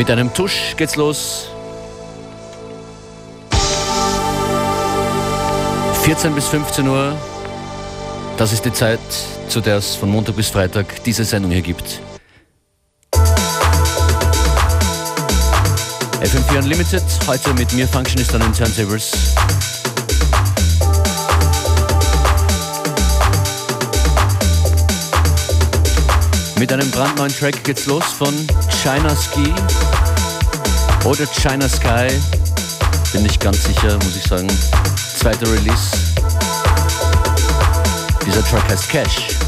Mit einem Tusch geht's los. 14 bis 15 Uhr, das ist die Zeit, zu der es von Montag bis Freitag diese Sendung hier gibt. FM4 Unlimited, heute mit mir Functionist den Turntables. Mit einem brandneuen Track geht's los von China Ski oder China Sky. Bin nicht ganz sicher, muss ich sagen. Zweiter Release. Dieser Track heißt Cash.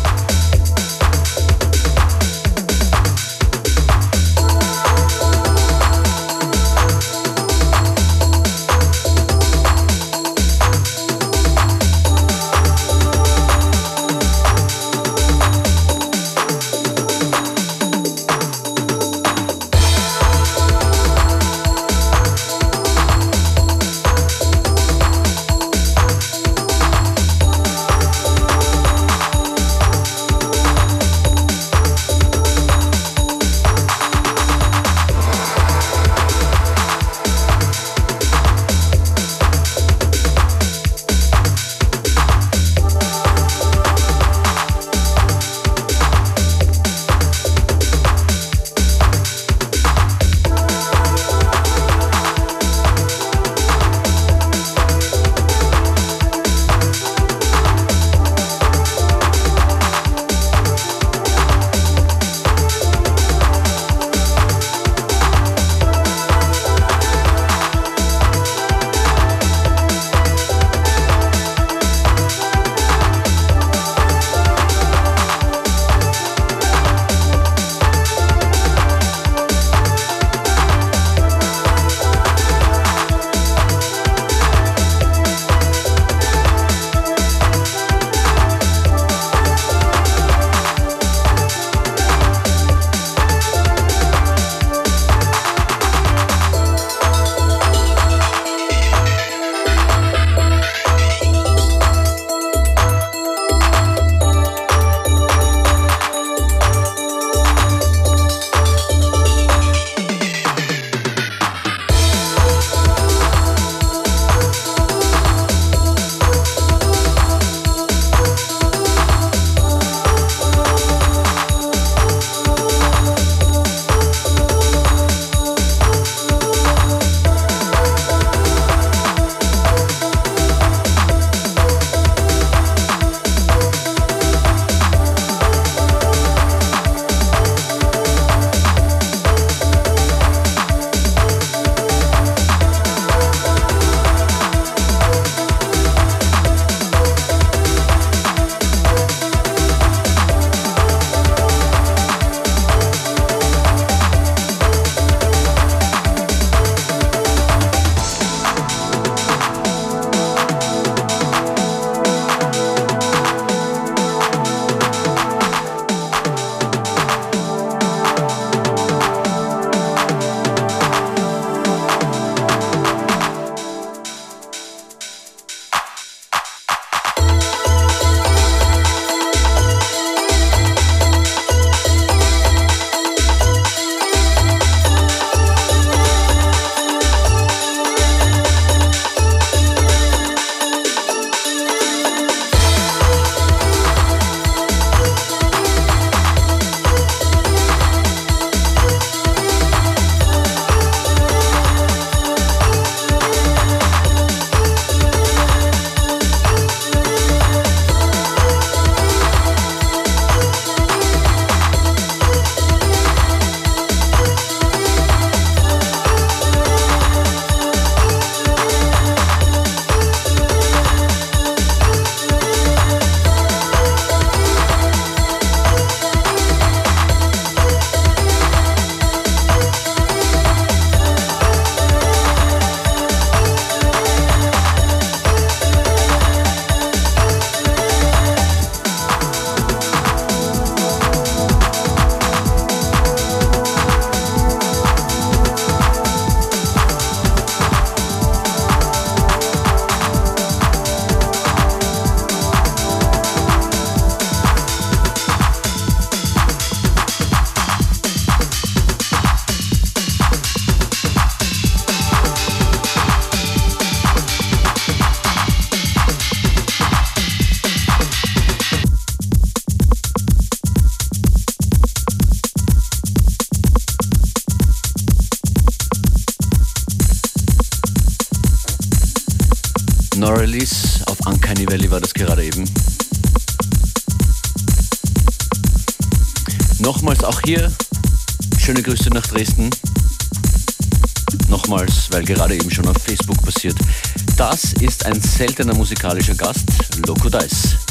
Ein seltener musikalischer Gast, Loco Dice.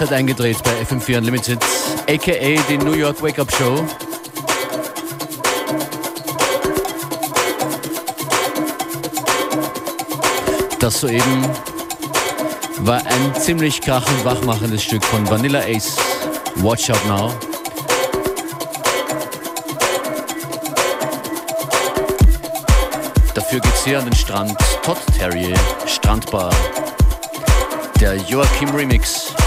Hat eingedreht bei FM4 Unlimited, aka die New York Wake Up Show. Das soeben war ein ziemlich krachend wachmachendes Stück von Vanilla Ace. Watch Out Now. Dafür geht's hier an den Strand Todd Terrier Strandbar. Der Joachim Remix.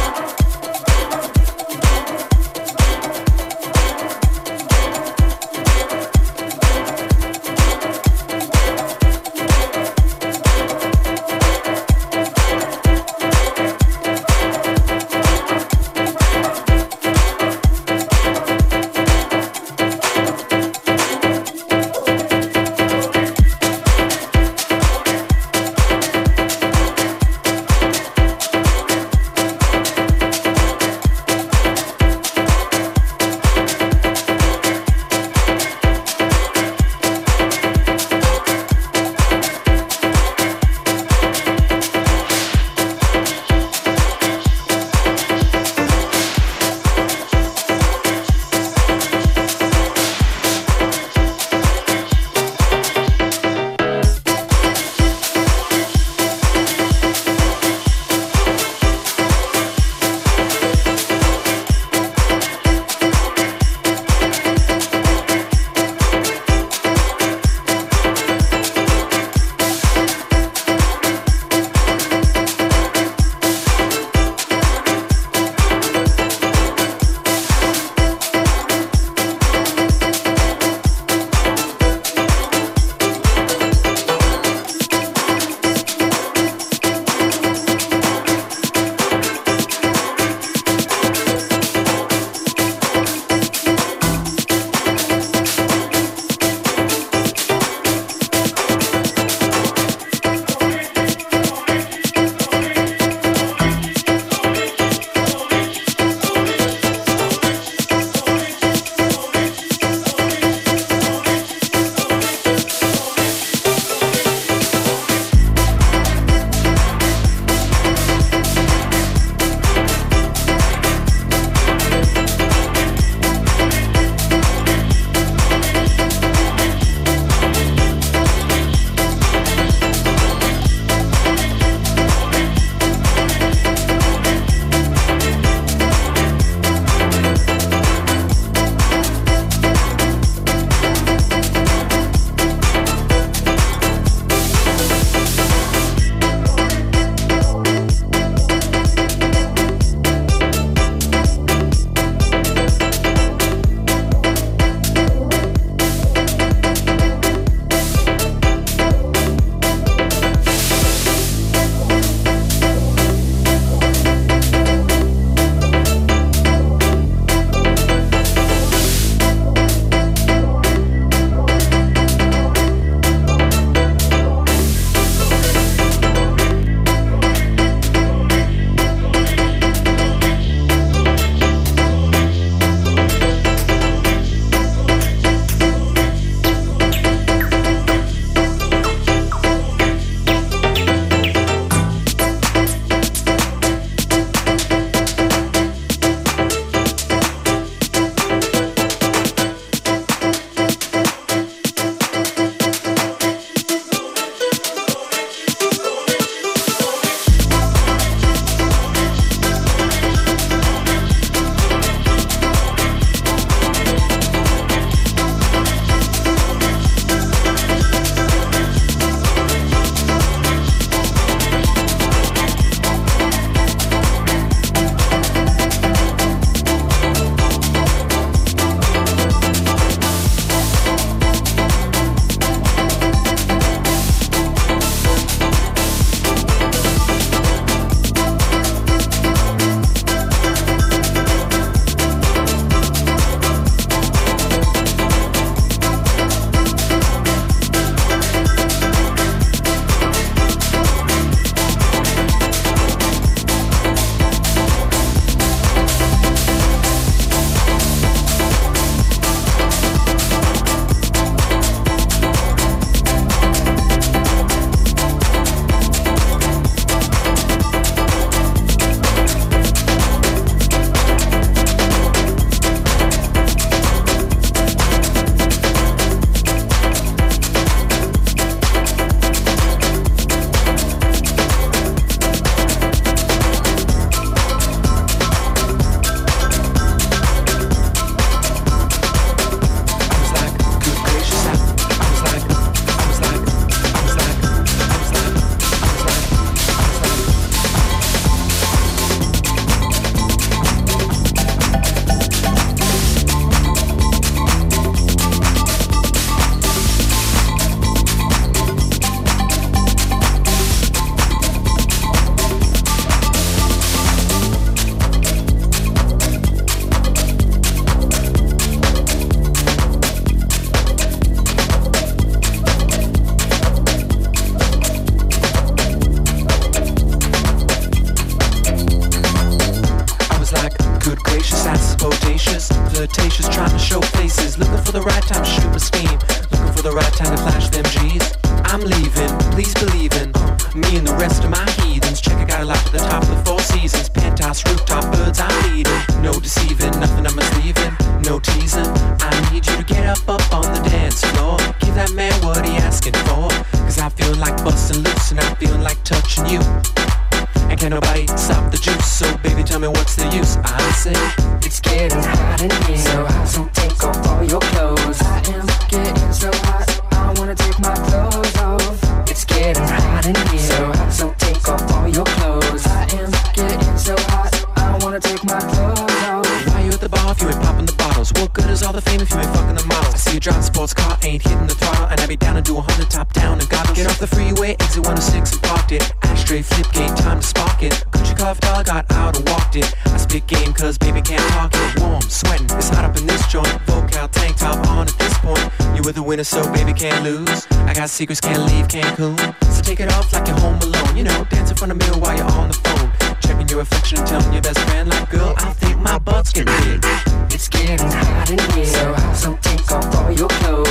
so baby can't lose. I got secrets, can't leave Cancun. So take it off like you're home alone. You know, dance in front of me while you're on the phone. Checking your reflection and telling your best friend, like, girl, I think my butt's getting big. It's getting hot in here, so, so take off all your clothes.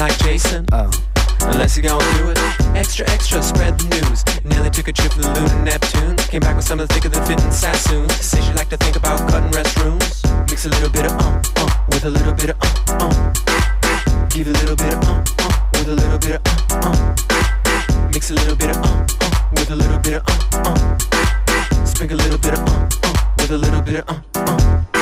like Jason. Oh. Unless you're gonna do it. Extra, extra, spread the news. Nearly took a trip to the moon and Neptune. Came back with something thicker than fitting Sassoon. Says she like to think about cutting restrooms. Mix a little bit of um, um, with a little bit of um, um. Give a little bit of um, um, with a little bit of um, um. Mix a little bit of um, um, with a little bit of um, um. Sprinkle a little bit of um, um, with a little bit of um, um.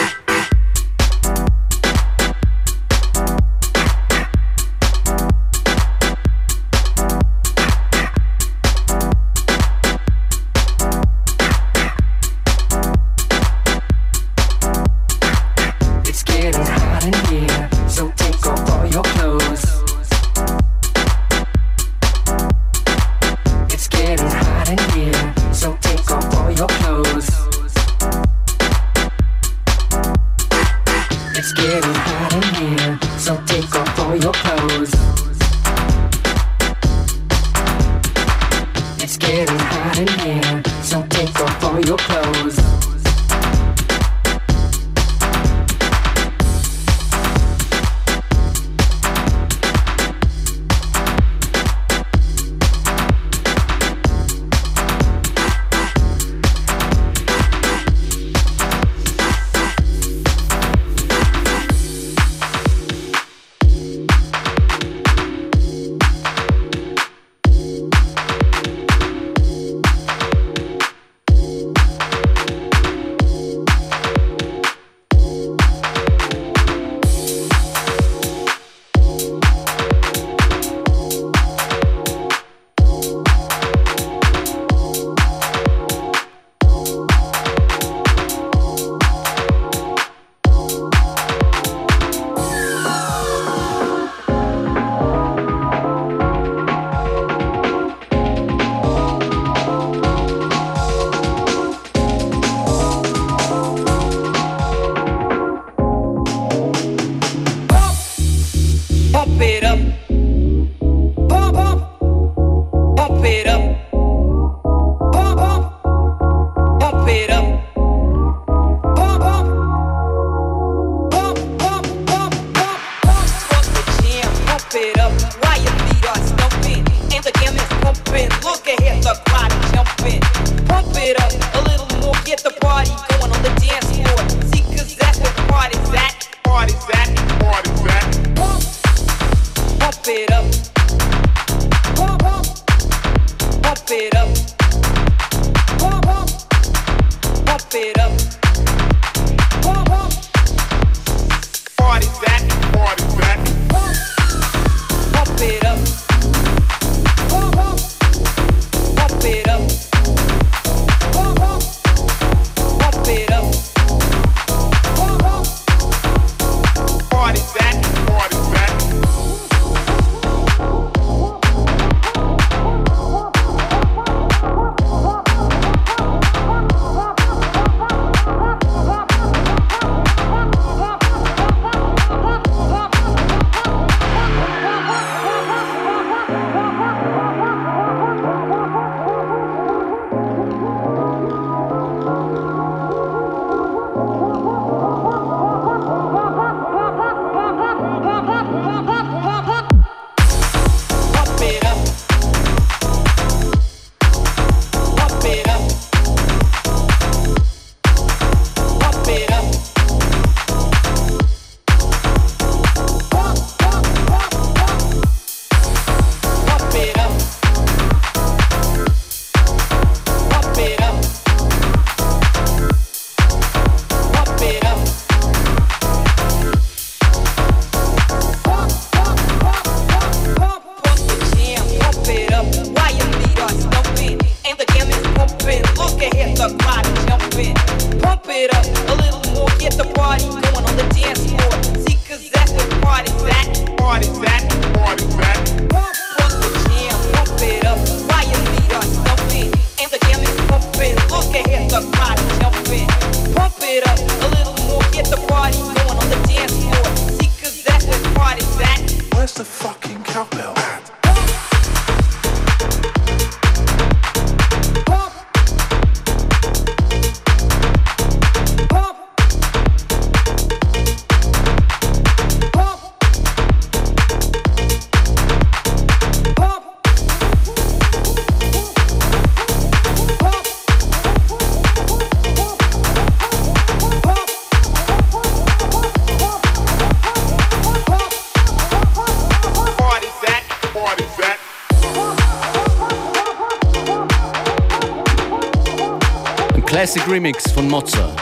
Classic Remix von Mozza.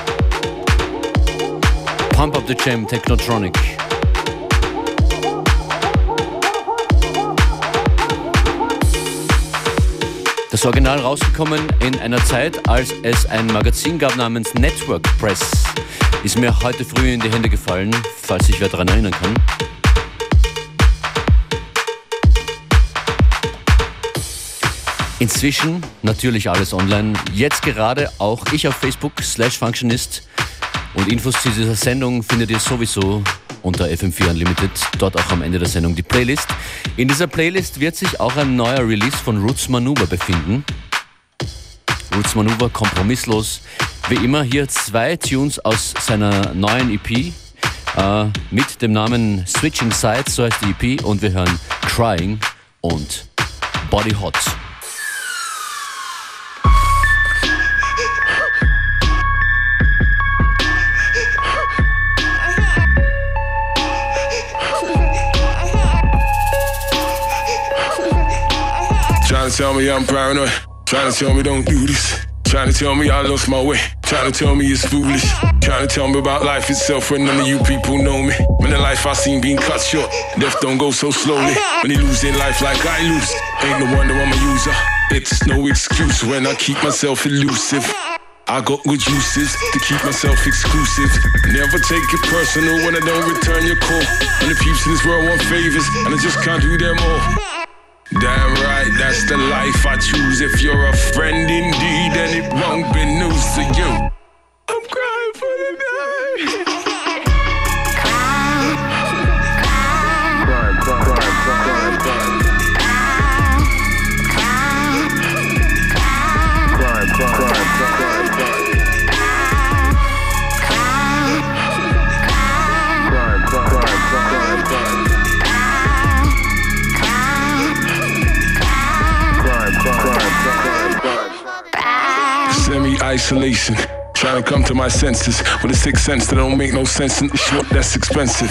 Pump Up the Jam Technotronic. Das Original rausgekommen in einer Zeit, als es ein Magazin gab namens Network Press. Ist mir heute früh in die Hände gefallen, falls sich wer daran erinnern kann. Inzwischen natürlich alles online. Jetzt gerade auch ich auf Facebook slash Functionist. Und Infos zu dieser Sendung findet ihr sowieso unter FM4 Unlimited. Dort auch am Ende der Sendung die Playlist. In dieser Playlist wird sich auch ein neuer Release von Roots Maneuver befinden. Roots Maneuver kompromisslos. Wie immer hier zwei Tunes aus seiner neuen EP äh, mit dem Namen Switching Sides, so heißt die EP. Und wir hören Crying und Body Hot. Tell me I'm paranoid. Trying to tell me don't do this. Trying to tell me I lost my way. Trying to tell me it's foolish. Trying to tell me about life itself when none of you people know me. When the life I seen being cut short, death don't go so slowly. When you lose life like I lose, ain't no wonder I'm a user. It's no excuse when I keep myself elusive. I got good uses to keep myself exclusive. Never take it personal when I don't return your call. And the peeps in this world want favors, and I just can't do them all. Damn right, that's the life I choose. If you're a friend indeed, then it won't be news to you. I'm crying isolation. Trying to come to my senses with a sixth sense that don't make no sense and shit that's expensive.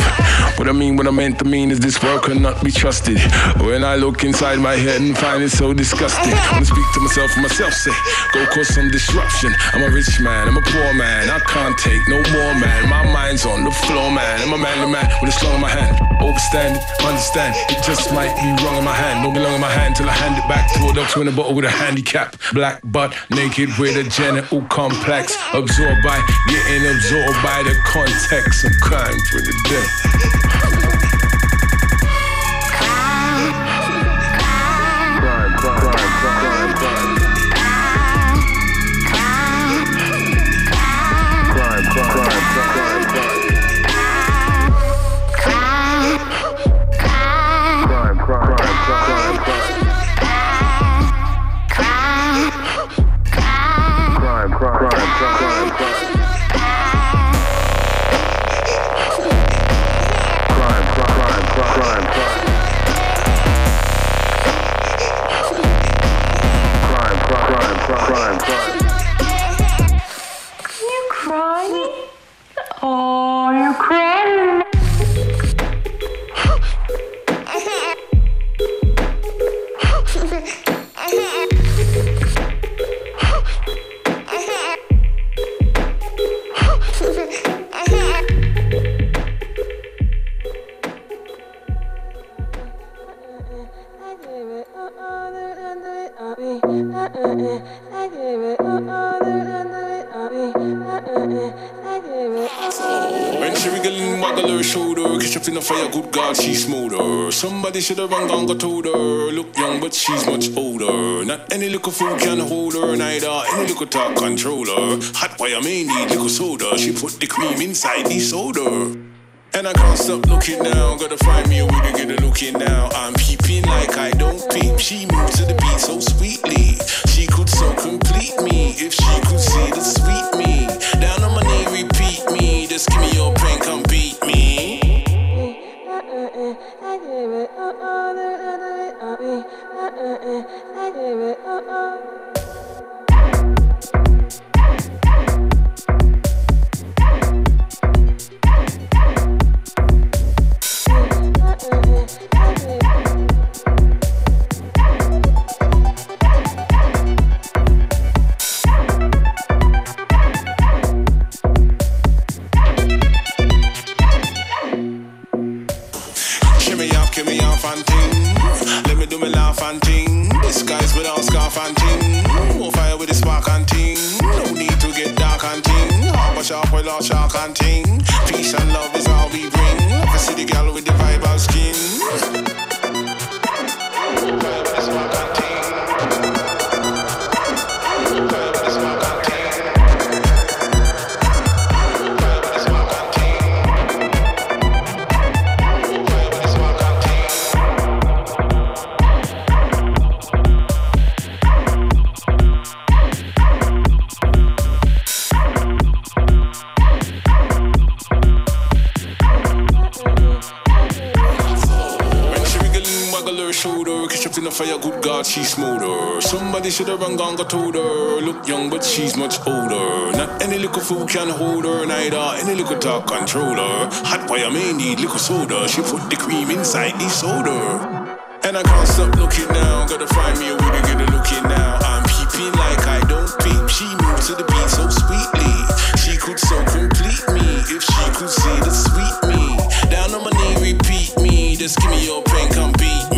What I mean, what I meant to mean is this world cannot be trusted. When I look inside my head and find it so disgusting, I speak to myself and myself say, go cause some disruption. I'm a rich man, I'm a poor man, I can't take no more man. My mind's on the floor, man. I'm a man man with a slung in my hand. Overstand it, understand, it just might be wrong in my hand. Don't belong in my hand till I hand it back to a doctor in a bottle with a handicap. Black butt, naked with a genital complex. Absorbed by, getting absorbed by the context. I'm for the day. Somebody should have run gone, got told her. Look young, but she's much older. Not any little fool can hold her, neither any little talk controller. Hot wire may need little soda. She put the cream inside the soda. And I can't stop looking now. Gotta find me a way to get a look in now. I'm peeping like I don't peep. She moves to the beat so sweetly. She could so complete me if she could 嗯老下看厅 she's smoother. Somebody should have run gone, got told her. Look young, but she's much older. Not any little fool can hold her, neither any little talk control her. Hot wire may need little soda. She put the cream inside the soda. And I can't stop looking now. Gotta find me a way to get a look in now. I'm peeping like I don't peep. She moves to the beat so sweetly. She could so complete me if she could see the sweet me. Down on my knee, repeat me. Just give me your pen, come beat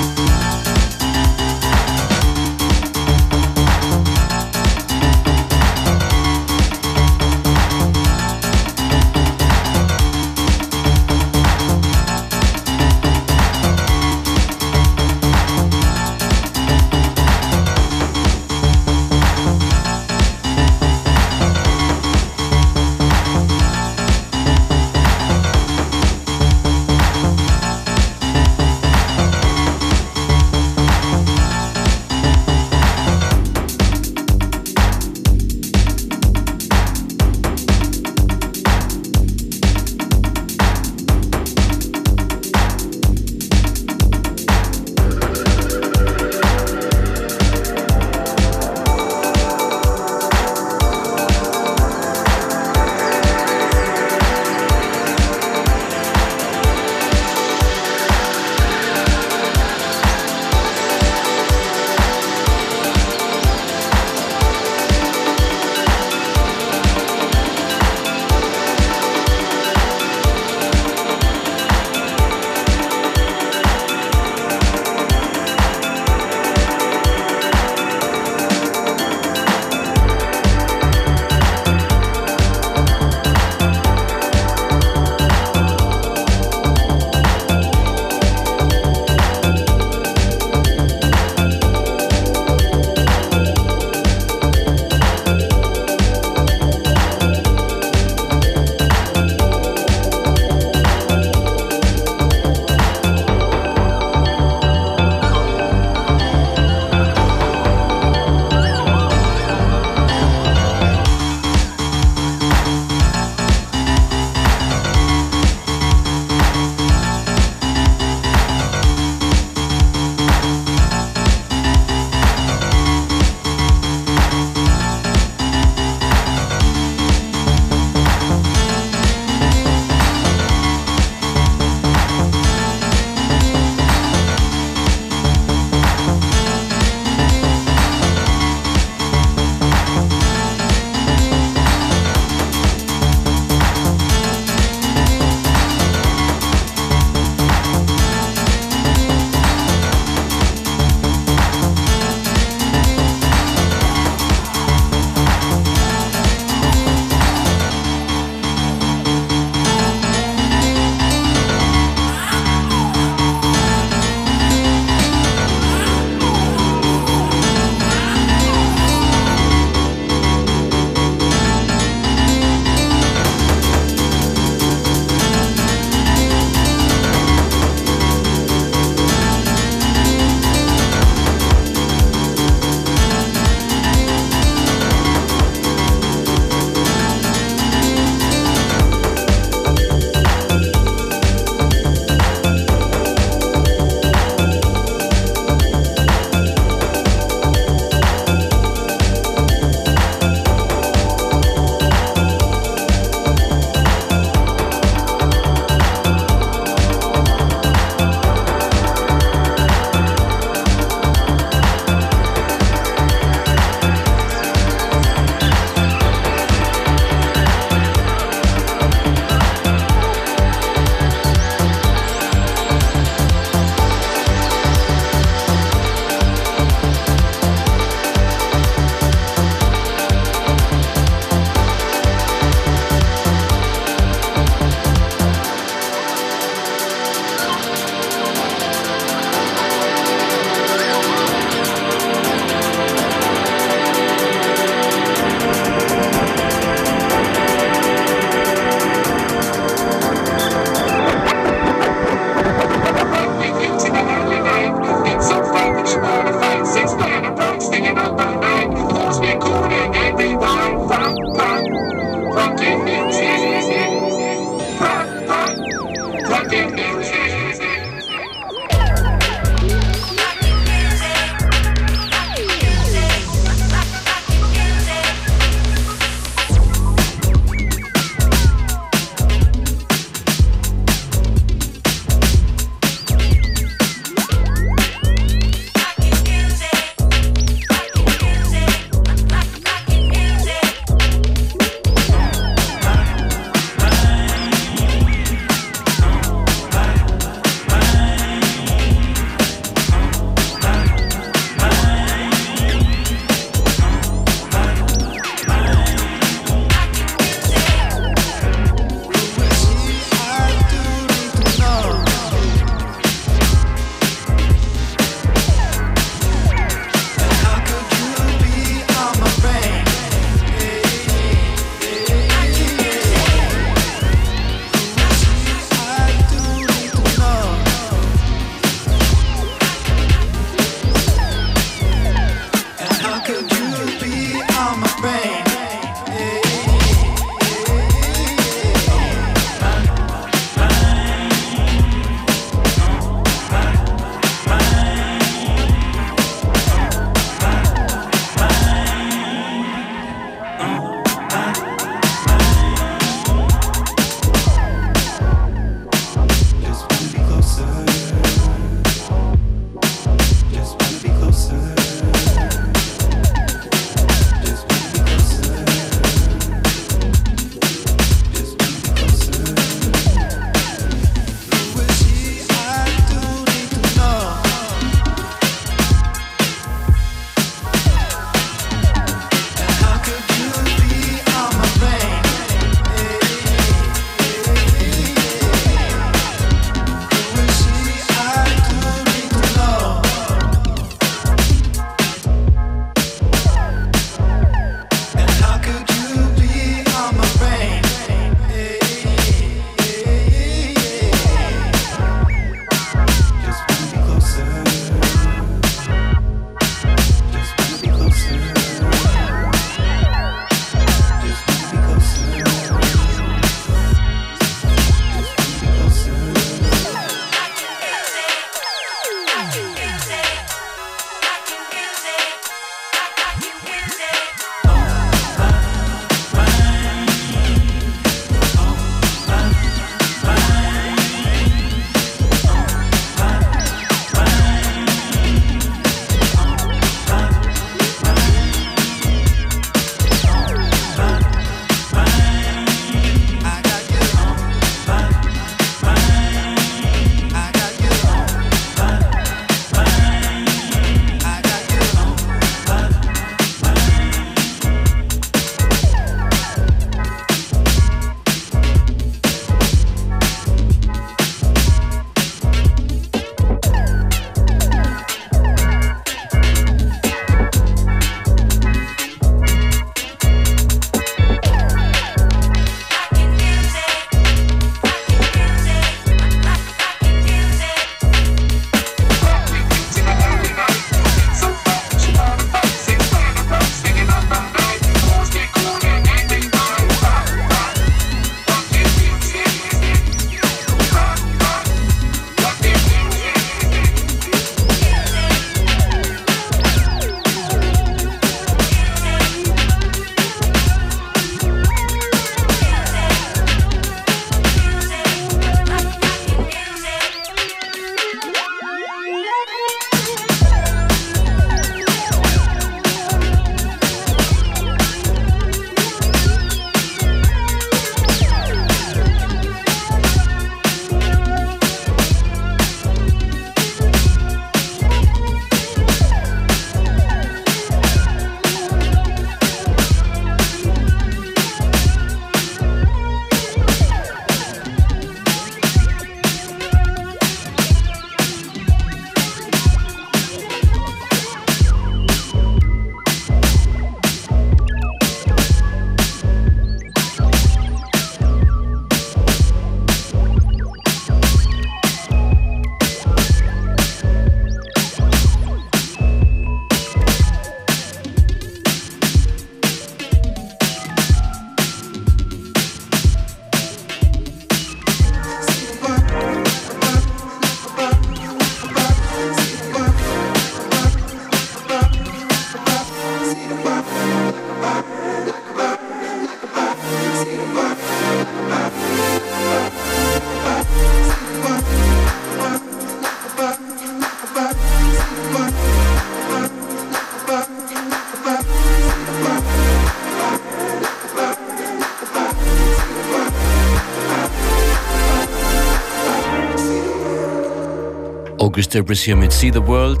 Debris hier mit See the World.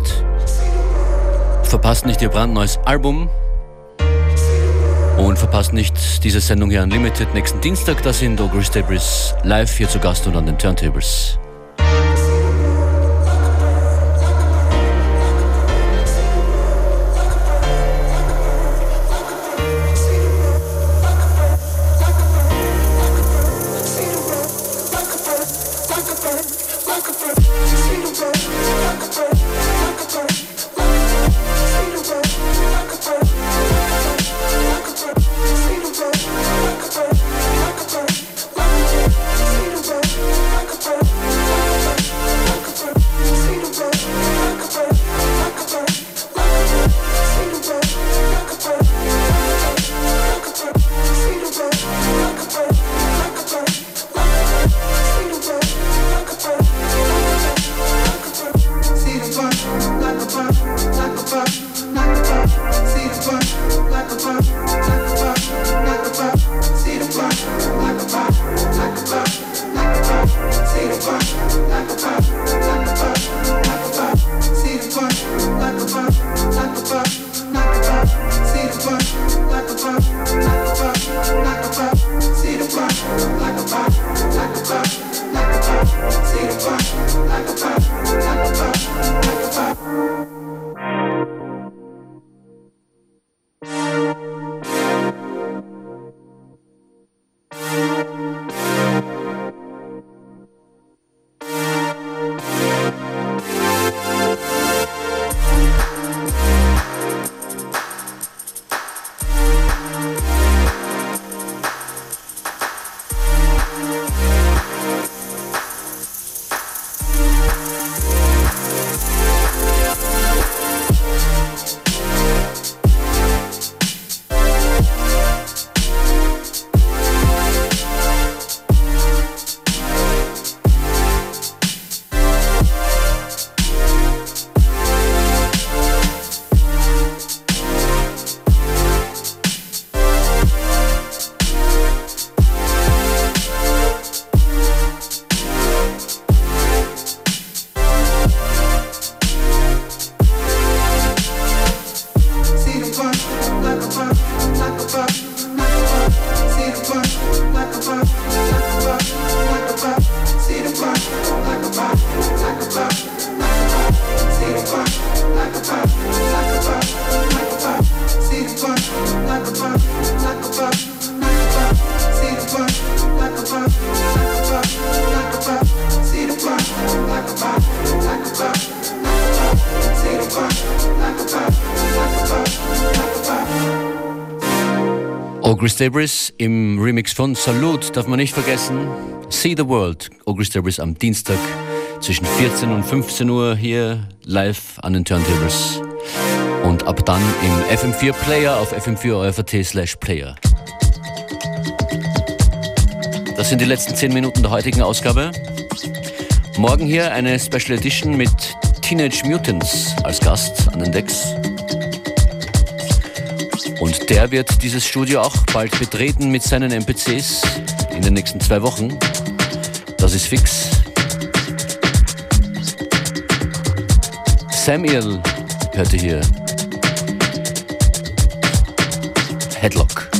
Verpasst nicht ihr brandneues Album. Und verpasst nicht diese Sendung hier Unlimited nächsten Dienstag. Da sind August Debris live hier zu Gast und an den Turntables. Chris Debris im Remix von Salute darf man nicht vergessen. See the World. Chris Debris am Dienstag zwischen 14 und 15 Uhr hier live an den Turntables. Und ab dann im FM4 Player auf fm4 slash player. Das sind die letzten 10 Minuten der heutigen Ausgabe. Morgen hier eine Special Edition mit Teenage Mutants als Gast an den Decks. Und der wird dieses Studio auch bald betreten mit seinen MPCs in den nächsten zwei Wochen. Das ist fix. Samuel hörte hier. Headlock.